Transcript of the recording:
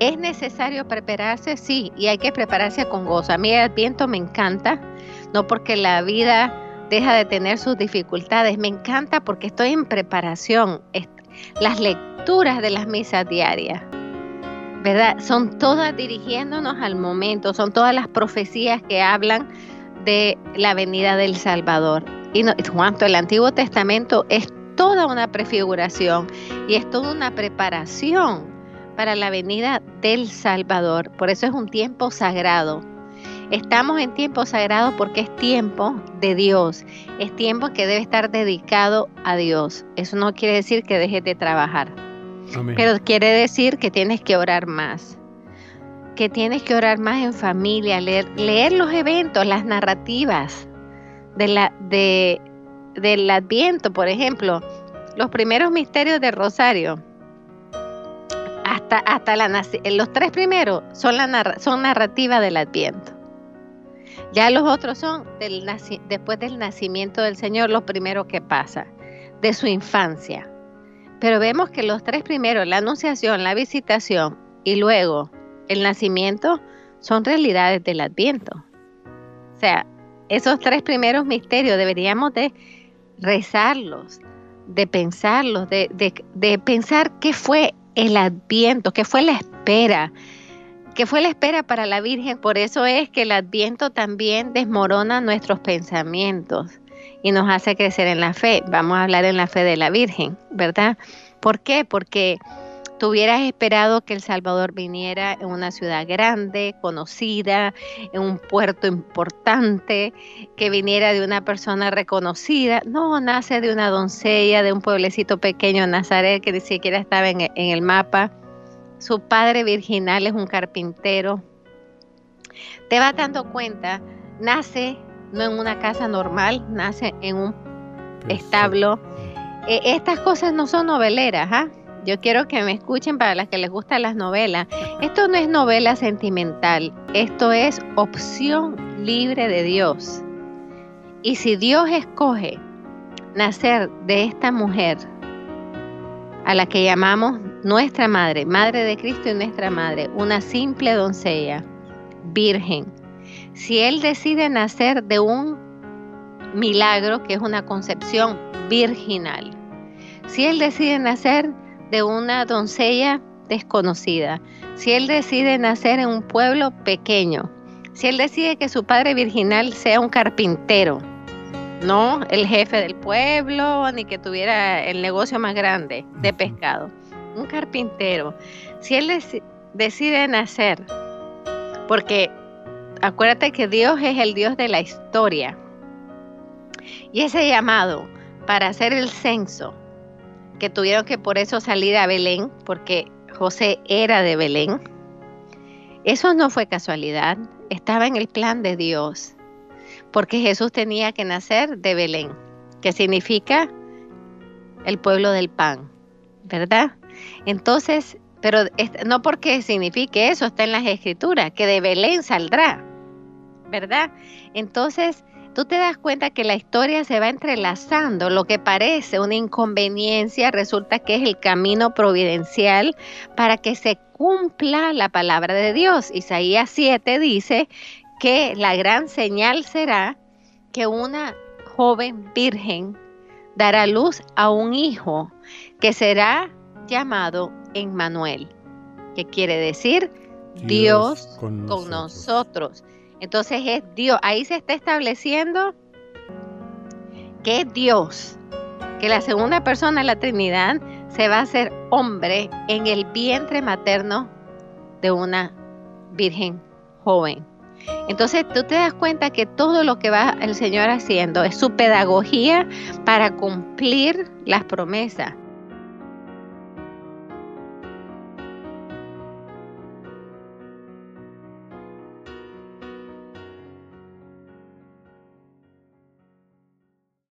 ¿Es necesario prepararse? Sí, y hay que prepararse con gozo. A mí el Adviento me encanta, no porque la vida deja de tener sus dificultades, me encanta porque estoy en preparación. Las lecturas de las misas diarias, ¿verdad? Son todas dirigiéndonos al momento, son todas las profecías que hablan de la venida del Salvador. Y no, cuanto el Antiguo Testamento es toda una prefiguración y es toda una preparación para la venida del Salvador. Por eso es un tiempo sagrado. Estamos en tiempo sagrado porque es tiempo de Dios, es tiempo que debe estar dedicado a Dios. Eso no quiere decir que dejes de trabajar, pero quiere decir que tienes que orar más, que tienes que orar más en familia, leer, leer los eventos, las narrativas de la, de, del Adviento, por ejemplo, los primeros misterios del Rosario hasta, los tres primeros son, son narrativa del Adviento. Ya los otros son después del nacimiento del Señor, lo primero que pasa, de su infancia. Pero vemos que los tres primeros, la anunciación, la visitación y luego el nacimiento, son realidades del Adviento. O sea, esos tres primeros misterios deberíamos de rezarlos, de pensarlos, de, de pensar qué fue el adviento, que fue la espera, que fue la espera para la Virgen. Por eso es que el adviento también desmorona nuestros pensamientos y nos hace crecer en la fe. Vamos a hablar en la fe de la Virgen, ¿verdad? ¿Por qué? Porque Tú hubieras esperado que El Salvador viniera en una ciudad grande, conocida, en un puerto importante, que viniera de una persona reconocida. No, nace de una doncella de un pueblecito pequeño, Nazaret, que ni siquiera estaba en, el mapa. Su padre virginal es un carpintero. Te vas dando cuenta, nace no en una casa normal, nace en un establo. Eh, estas cosas no son noveleras, ¿ah? Yo quiero que me escuchen para las que les gustan las novelas. Esto no es novela sentimental, esto es opción libre de Dios. Y si Dios escoge nacer de esta mujer, a la que llamamos nuestra madre, madre de Cristo y nuestra madre, una simple doncella, virgen, si Él decide nacer de un milagro, que es una concepción virginal, si Él decide nacer de una doncella desconocida, si él decide nacer en un pueblo pequeño, si él decide que su padre virginal sea un carpintero, no el jefe del pueblo, ni que tuviera el negocio más grande de pescado, un carpintero, si él decide nacer, porque acuérdate que Dios es el Dios de la historia, y ese llamado para hacer el censo que tuvieron que por eso salir a Belén, porque José era de Belén. Eso no fue casualidad, estaba en el plan de Dios, porque Jesús tenía que nacer de Belén, que significa el pueblo del pan, ¿verdad? Entonces, pero no porque signifique eso, está en las escrituras, que de Belén saldrá, ¿verdad? Entonces, tú te das cuenta que la historia se va entrelazando. Lo que parece una inconveniencia resulta que es el camino providencial para que se cumpla la palabra de Dios. Isaías 7 dice que la gran señal será que una joven virgen dará luz a un hijo que será llamado Emmanuel, que quiere decir Dios, con, nosotros. Entonces es Dios, ahí se está estableciendo que Dios, que la segunda persona de la Trinidad se va a hacer hombre en el vientre materno de una virgen joven. Entonces tú te das cuenta que todo lo que va el Señor haciendo es su pedagogía para cumplir las promesas.